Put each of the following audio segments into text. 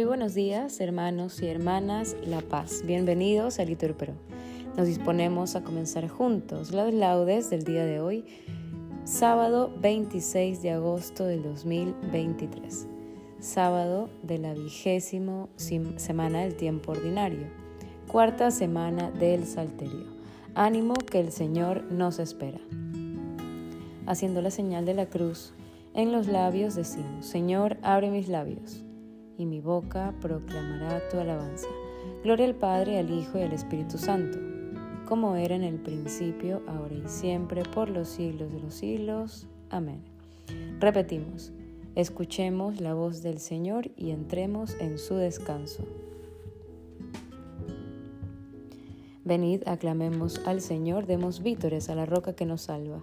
Muy buenos días, hermanos y hermanas La Paz. Bienvenidos a Liturpro. Nos disponemos a comenzar juntos las laudes del día de hoy, sábado 26 de agosto del 2023, sábado de la vigésimo semana del tiempo ordinario, cuarta semana del Salterio. Ánimo que el Señor nos espera. Haciendo la señal de la cruz, en los labios decimos, Señor, abre mis labios, y mi boca proclamará tu alabanza. Gloria al Padre, al Hijo y al Espíritu Santo, como era en el principio, ahora y siempre, por los siglos de los siglos. Amén. Repetimos, escuchemos la voz del Señor y entremos en su descanso. Venid, aclamemos al Señor, demos vítores a la roca que nos salva.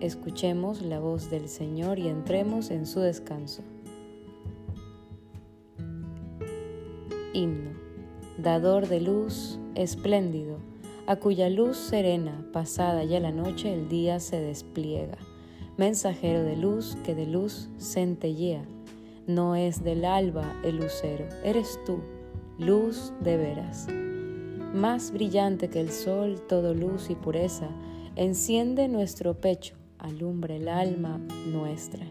Escuchemos la voz del Señor y entremos en su descanso. Himno. Dador de luz, espléndido, a cuya luz serena, pasada ya la noche, el día se despliega. Mensajero de luz que de luz centellea. No es del alba el lucero, eres tú, luz de veras. Más brillante que el sol, todo luz y pureza, enciende nuestro pecho alumbra el alma nuestra.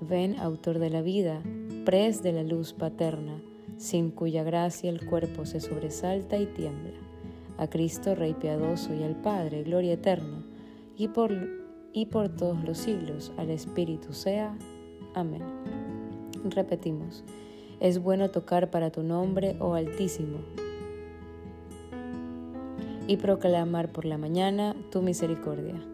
Ven, autor de la vida, pres de la luz paterna, sin cuya gracia el cuerpo se sobresalta y tiembla. A Cristo, Rey piadoso, y al Padre, gloria eterna, y por, y por todos los siglos, al Espíritu sea. Amén. Repetimos, es bueno tocar para tu nombre, oh Altísimo, y proclamar por la mañana tu misericordia.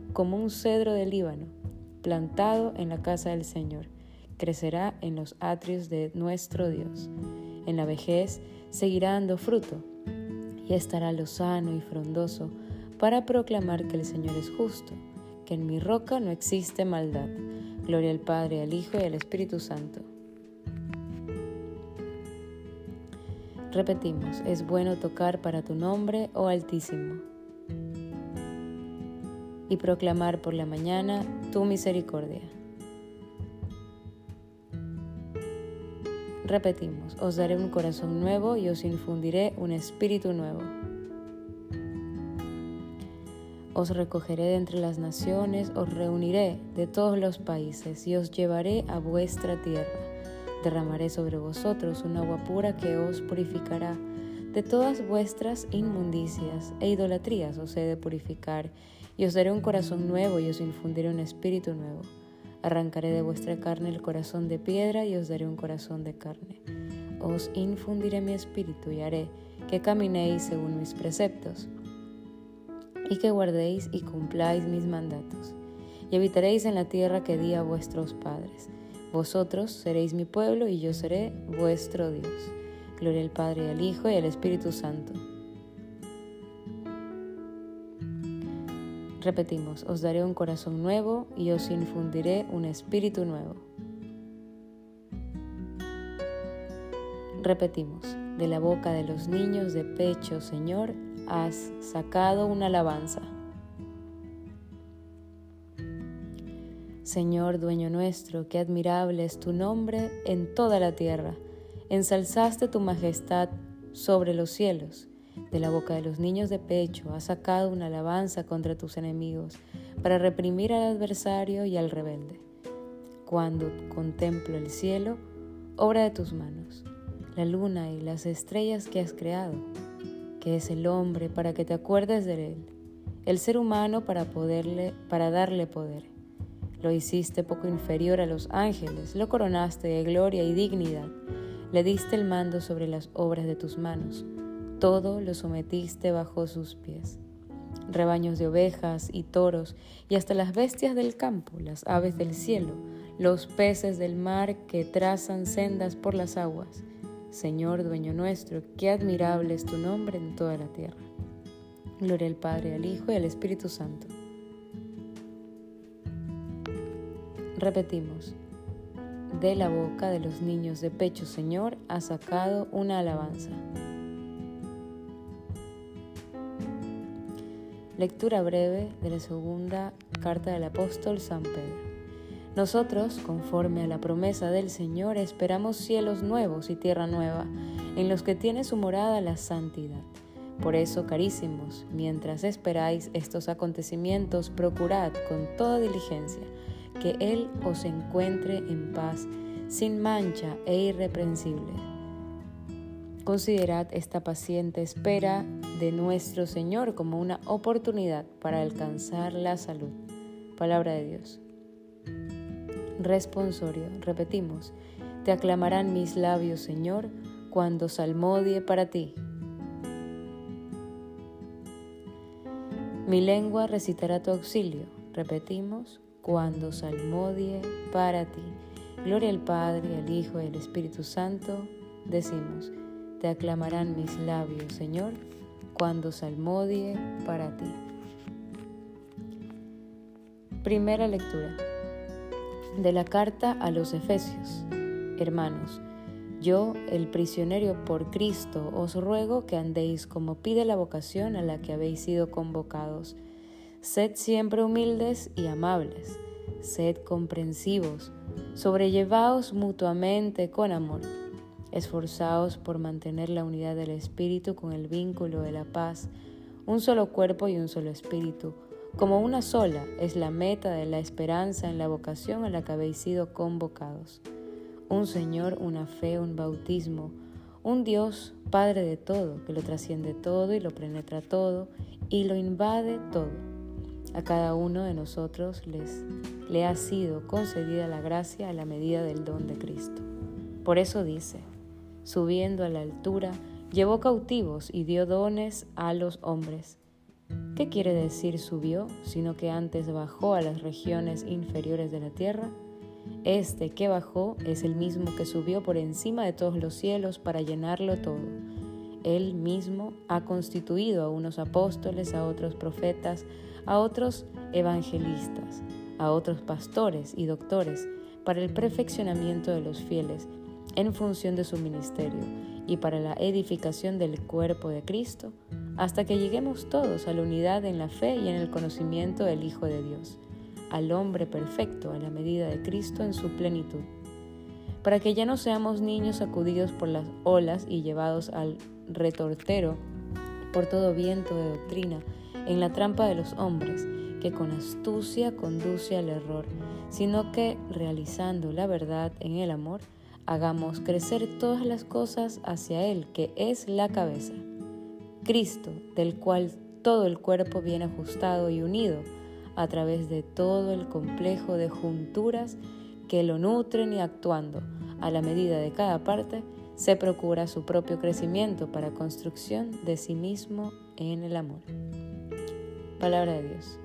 como un cedro del Líbano, plantado en la casa del Señor. Crecerá en los atrios de nuestro Dios. En la vejez seguirá dando fruto y estará lozano y frondoso para proclamar que el Señor es justo, que en mi roca no existe maldad. Gloria al Padre, al Hijo y al Espíritu Santo Repetimos, es bueno tocar para tu nombre, oh Altísimo, y proclamar por la mañana tu misericordia. Repetimos, os daré un corazón nuevo y os infundiré un espíritu nuevo. Os recogeré de entre las naciones, os reuniré de todos los países y os llevaré a vuestra tierra Derramaré sobre vosotros un agua pura que os purificará. De todas vuestras inmundicias e idolatrías os he de purificar, y os daré un corazón nuevo y os infundiré un espíritu nuevo. Arrancaré de vuestra carne el corazón de piedra y os daré un corazón de carne. Os infundiré mi espíritu y haré que caminéis según mis preceptos. y que guardéis y cumpláis mis mandatos. Y habitaréis en la tierra que di a vuestros padres. Vosotros seréis mi pueblo y yo seré vuestro Dios. Gloria al Padre, al Hijo y al Espíritu Santo. Repetimos, os daré un corazón nuevo y os infundiré un espíritu nuevo. Repetimos, de la boca de los niños de pecho, Señor, has sacado una alabanza. Señor, dueño nuestro, qué admirable es tu nombre en toda la tierra. Ensalzaste tu majestad sobre los cielos. De la boca de los niños de pecho has sacado una alabanza contra tus enemigos, para reprimir al adversario y al rebelde. Cuando contemplo el cielo, obra de tus manos, la luna y las estrellas que has creado, que es el hombre para que te acuerdes de él, el ser humano para poderle, para darle poder. Lo hiciste poco inferior a los ángeles, lo coronaste de gloria y dignidad, le diste el mando sobre las obras de tus manos, todo lo sometiste bajo sus pies. Rebaños de ovejas y toros, y hasta las bestias del campo, las aves del cielo, los peces del mar que trazan sendas por las aguas, Señor, dueño nuestro, qué admirable es tu nombre en toda la tierra. Gloria al Padre, al Hijo y al Espíritu Santo. Repetimos, de la boca de los niños de pecho, Señor, ha sacado una alabanza. Lectura breve de la segunda carta del apóstol San Pedro. Nosotros, conforme a la promesa del Señor, esperamos cielos nuevos y tierra nueva, en los que tiene su morada la santidad. Por eso, carísimos, mientras esperáis estos acontecimientos, procurad con toda diligencia que Él os encuentre en paz, sin mancha e irreprensible. Considerad esta paciente espera de nuestro Señor como una oportunidad para alcanzar la salud. Palabra de Dios. Responsorio. Repetimos. Te aclamarán mis labios, Señor, cuando salmodie para ti. Mi lengua recitará tu auxilio. Repetimos. Cuando salmodie para ti. Gloria al Padre, al Hijo y al Espíritu Santo. Decimos. Te aclamarán mis labios, Señor, cuando salmodie para ti. Primera lectura de la carta a los Efesios. Hermanos, yo, el prisionero por Cristo, os ruego que andéis como pide la vocación a la que habéis sido convocados. Sed siempre humildes y amables, sed comprensivos, sobrellevaos mutuamente con amor. Esforzaos por mantener la unidad del Espíritu con el vínculo de la paz, un solo cuerpo y un solo Espíritu como una sola es la meta de la esperanza en la vocación a la que habéis sido convocados. Un Señor, una fe, un bautismo, un Dios, Padre de todo, que lo trasciende todo y lo penetra todo y lo invade todo. A cada uno de nosotros les, le ha sido concedida la gracia a la medida del don de Cristo. Por eso dice, subiendo a la altura, llevó cautivos y dio dones a los hombres ¿Qué quiere decir subió, sino que antes bajó a las regiones inferiores de la tierra? Este que bajó es el mismo que subió por encima de todos los cielos para llenarlo todo. Él mismo ha constituido a unos apóstoles, a otros profetas, a otros evangelistas, a otros pastores y doctores, para el perfeccionamiento de los fieles, en función de su ministerio, y para la edificación del cuerpo de Cristo, hasta que lleguemos todos a la unidad en la fe y en el conocimiento del Hijo de Dios, al hombre perfecto a la medida de Cristo en su plenitud, para que ya no seamos niños sacudidos por las olas y llevados al retortero por todo viento de doctrina, en la trampa de los hombres, que con astucia conduce al error, sino que, realizando la verdad en el amor, hagamos crecer todas las cosas hacia Él, que es la cabeza Cristo, del cual todo el cuerpo viene ajustado y unido a través de todo el complejo de junturas que lo nutren y actuando a la medida de cada parte, se procura su propio crecimiento para construcción de sí mismo en el amor. Palabra de Dios.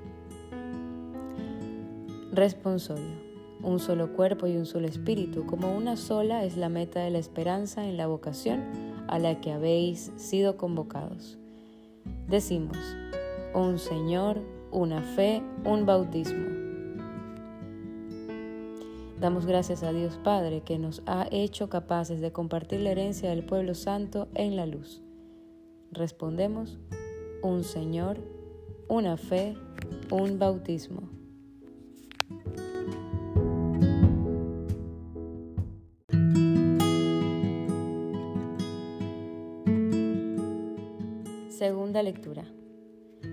Responsorio. Un solo cuerpo y un solo espíritu, como una sola es la meta de la esperanza en la vocación a la que habéis sido convocados. Decimos, un Señor, una fe, un bautismo. Damos gracias a Dios Padre que nos ha hecho capaces de compartir la herencia del pueblo santo en la luz. Respondemos, un Señor, una fe, un bautismo. Segunda lectura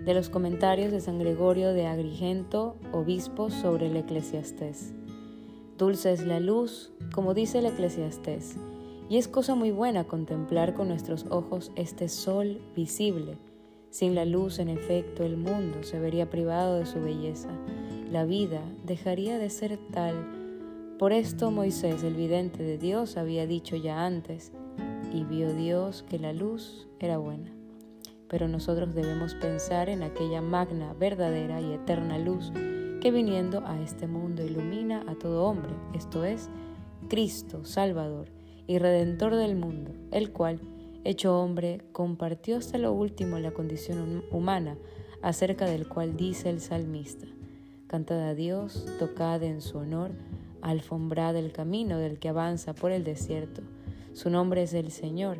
de los comentarios de San Gregorio de Agrigento, obispo, sobre el Eclesiastés. Dulce es la luz, como dice el Eclesiastés, y es cosa muy buena contemplar con nuestros ojos este sol visible. Sin la luz, en efecto, el mundo se vería privado de su belleza. La vida dejaría de ser tal. Por esto Moisés, el vidente de Dios, había dicho ya antes, y vio Dios que la luz era buena pero nosotros debemos pensar en aquella magna, verdadera y eterna luz que viniendo a este mundo ilumina a todo hombre, esto es, Cristo, Salvador y Redentor del mundo, el cual, hecho hombre, compartió hasta lo último la condición humana, acerca del cual dice el salmista, Cantad a Dios, tocad en su honor, alfombrad el camino del que avanza por el desierto, su nombre es el Señor,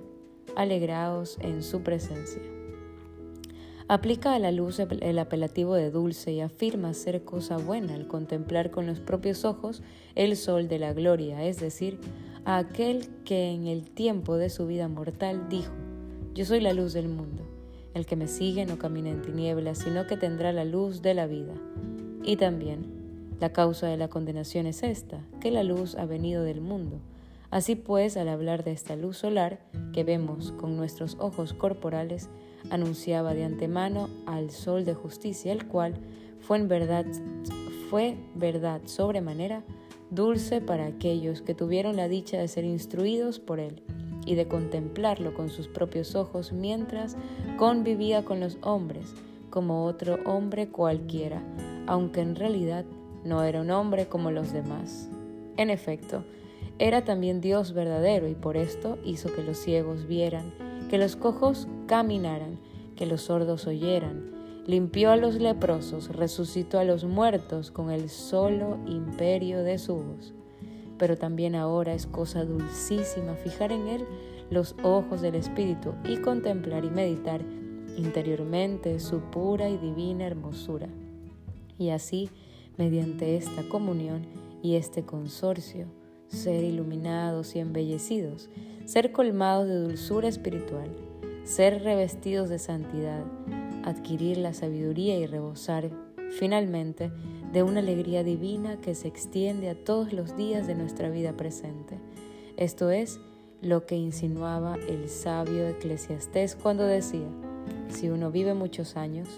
alegraos en su presencia. Aplica a la luz el apelativo de dulce y afirma ser cosa buena al contemplar con los propios ojos el sol de la gloria, es decir, a aquel que en el tiempo de su vida mortal dijo, yo soy la luz del mundo, el que me sigue no camina en tinieblas, sino que tendrá la luz de la vida. Y también, la causa de la condenación es esta, que la luz ha venido del mundo. Así pues, al hablar de esta luz solar, que vemos con nuestros ojos corporales, anunciaba de antemano al sol de justicia, el cual fue en verdad fue verdad sobremanera dulce para aquellos que tuvieron la dicha de ser instruidos por él y de contemplarlo con sus propios ojos mientras convivía con los hombres como otro hombre cualquiera, aunque en realidad no era un hombre como los demás. En efecto, era también Dios verdadero y por esto hizo que los ciegos vieran que los cojos caminaran, que los sordos oyeran, limpió a los leprosos, resucitó a los muertos con el solo imperio de su voz. Pero también ahora es cosa dulcísima fijar en él los ojos del Espíritu y contemplar y meditar interiormente su pura y divina hermosura. Y así, mediante esta comunión y este consorcio, ser iluminados y embellecidos, ser colmados de dulzura espiritual, ser revestidos de santidad, adquirir la sabiduría y rebosar, finalmente, de una alegría divina que se extiende a todos los días de nuestra vida presente. Esto es lo que insinuaba el sabio eclesiastés cuando decía, si uno vive muchos años,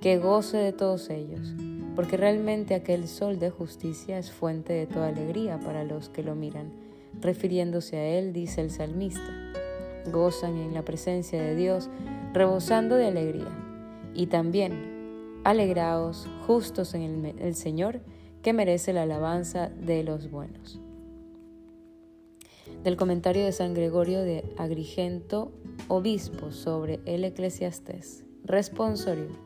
que goce de todos ellos, porque realmente aquel sol de justicia es fuente de toda alegría para los que lo miran. Refiriéndose a él, dice el salmista, gozan en la presencia de Dios, rebosando de alegría. Y también, alegraos, justos en el, Señor, que merece la alabanza de los buenos. Del comentario de San Gregorio de Agrigento, obispo, sobre el eclesiastés. Responsorio.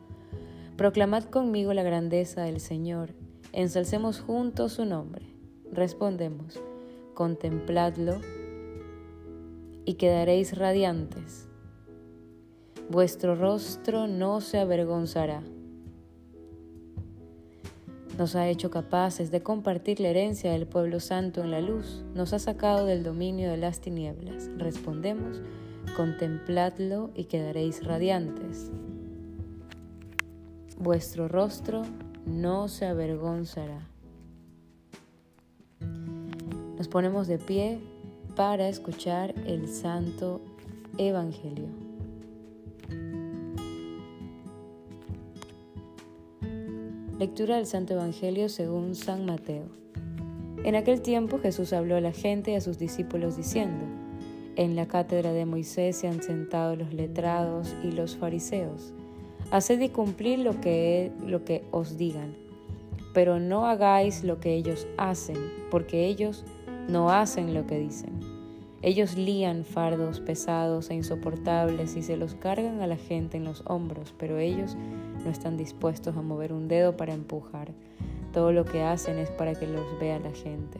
Proclamad conmigo la grandeza del Señor, ensalcemos juntos su nombre. Respondemos, contempladlo y quedaréis radiantes. Vuestro rostro no se avergonzará. Nos ha hecho capaces de compartir la herencia del pueblo santo en la luz, nos ha sacado del dominio de las tinieblas. Respondemos, contempladlo y quedaréis radiantes vuestro rostro no se avergonzará. Nos ponemos de pie para escuchar el Santo Evangelio. Lectura del Santo Evangelio según San Mateo. En aquel tiempo Jesús habló a la gente y a sus discípulos diciendo, En la cátedra de Moisés se han sentado los letrados y los fariseos. Haced y cumplir lo que, lo que os digan, pero no hagáis lo que ellos hacen, porque ellos no hacen lo que dicen. Ellos lían fardos pesados e insoportables y se los cargan a la gente en los hombros, pero ellos no están dispuestos a mover un dedo para empujar. Todo lo que hacen es para que los vea la gente.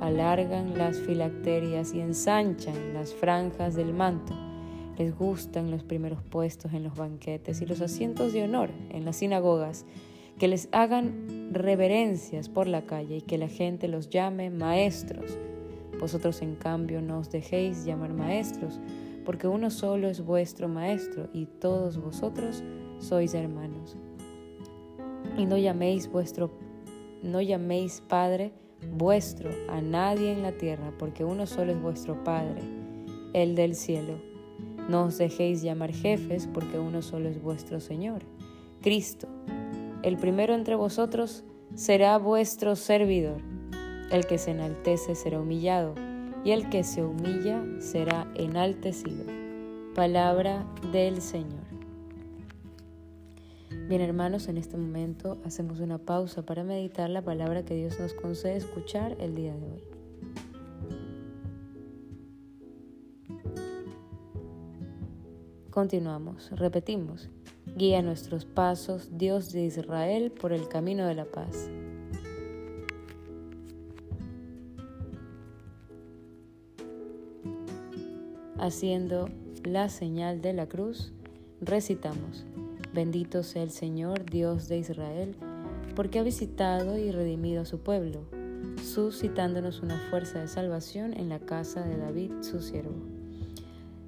Alargan las filacterias y ensanchan las franjas del manto les gustan los primeros puestos en los banquetes y los asientos de honor en las sinagogas, que les hagan reverencias por la calle y que la gente los llame maestros. Vosotros en cambio no os dejéis llamar maestros, porque uno solo es vuestro maestro y todos vosotros sois hermanos. Y no llaméis vuestro no llaméis Padre vuestro a nadie en la tierra, porque uno solo es vuestro Padre, el del cielo no os dejéis llamar jefes, porque uno solo es vuestro Señor, Cristo. El primero entre vosotros será vuestro servidor. El que se enaltece será humillado, y el que se humilla será enaltecido. Palabra del Señor. Bien hermanos, en este momento hacemos una pausa para meditar la palabra que Dios nos concede escuchar el día de hoy. Continuamos, repetimos. Guía nuestros pasos, Dios de Israel, por el camino de la paz. Haciendo la señal de la cruz, recitamos, Bendito sea el Señor, Dios de Israel, porque ha visitado y redimido a su pueblo, suscitándonos una fuerza de salvación en la casa de David, su siervo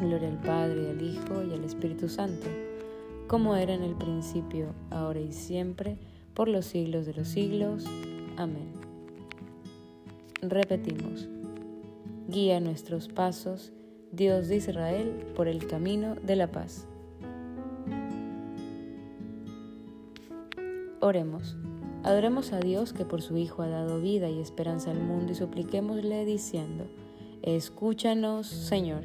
Gloria al Padre, al Hijo y al Espíritu Santo, como era en el principio, ahora y siempre, por los siglos de los siglos. Amén. Repetimos, guía nuestros pasos, Dios de Israel, por el camino de la paz. Oremos. Adoremos a Dios que por su Hijo ha dado vida y esperanza al mundo y supliquémosle diciendo, Escúchanos, Señor.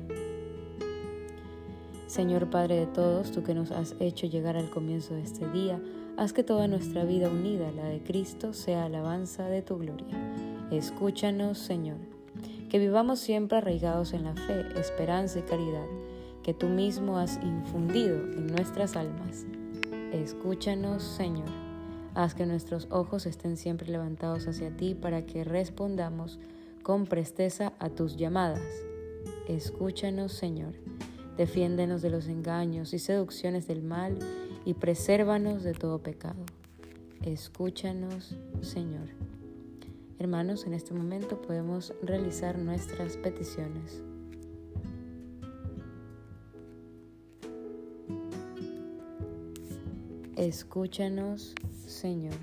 Señor Padre de todos, tú que nos has hecho llegar al comienzo de este día, Haz que toda nuestra vida unida a la de Cristo sea alabanza de tu gloria. Escúchanos, Señor. Que vivamos siempre arraigados en la fe, esperanza y caridad que tú mismo has infundido en nuestras almas. Escúchanos, Señor. Haz que nuestros ojos estén siempre levantados hacia ti para que respondamos con presteza a tus llamadas. Escúchanos, Señor. Defiéndenos de los engaños y seducciones del mal y presérvanos de todo pecado. Escúchanos, Señor. Hermanos, en este momento podemos realizar nuestras peticiones. Escúchanos, Señor.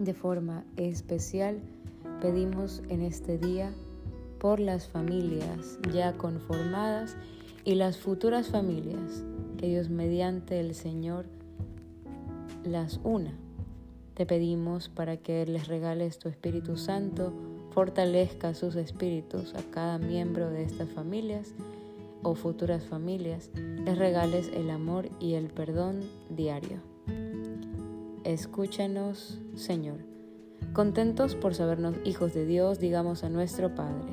De forma especial pedimos en este día por las familias ya conformadas y las futuras familias que Dios mediante el Señor las una. Te pedimos para que les regales tu Espíritu Santo, fortalezca sus espíritus a cada miembro de estas familias o futuras familias, les regales el amor y el perdón diario. Escúchanos, Señor. Contentos por sabernos hijos de Dios, digamos a nuestro Padre,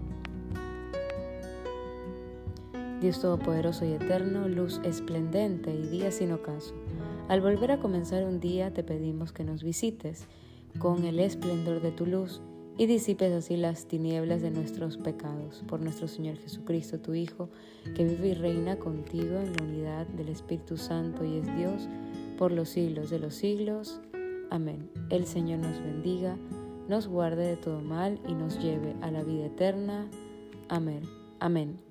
Dios Todopoderoso y Eterno, luz esplendente y día sin ocaso. Al volver a comenzar un día te pedimos que nos visites con el esplendor de tu luz y disipes así las tinieblas de nuestros pecados. Por nuestro Señor Jesucristo, tu Hijo, que vive y reina contigo en la unidad del Espíritu Santo y es Dios por los siglos de los siglos. Amén. El Señor nos bendiga, nos guarde de todo mal y nos lleve a la vida eterna. Amén. Amén.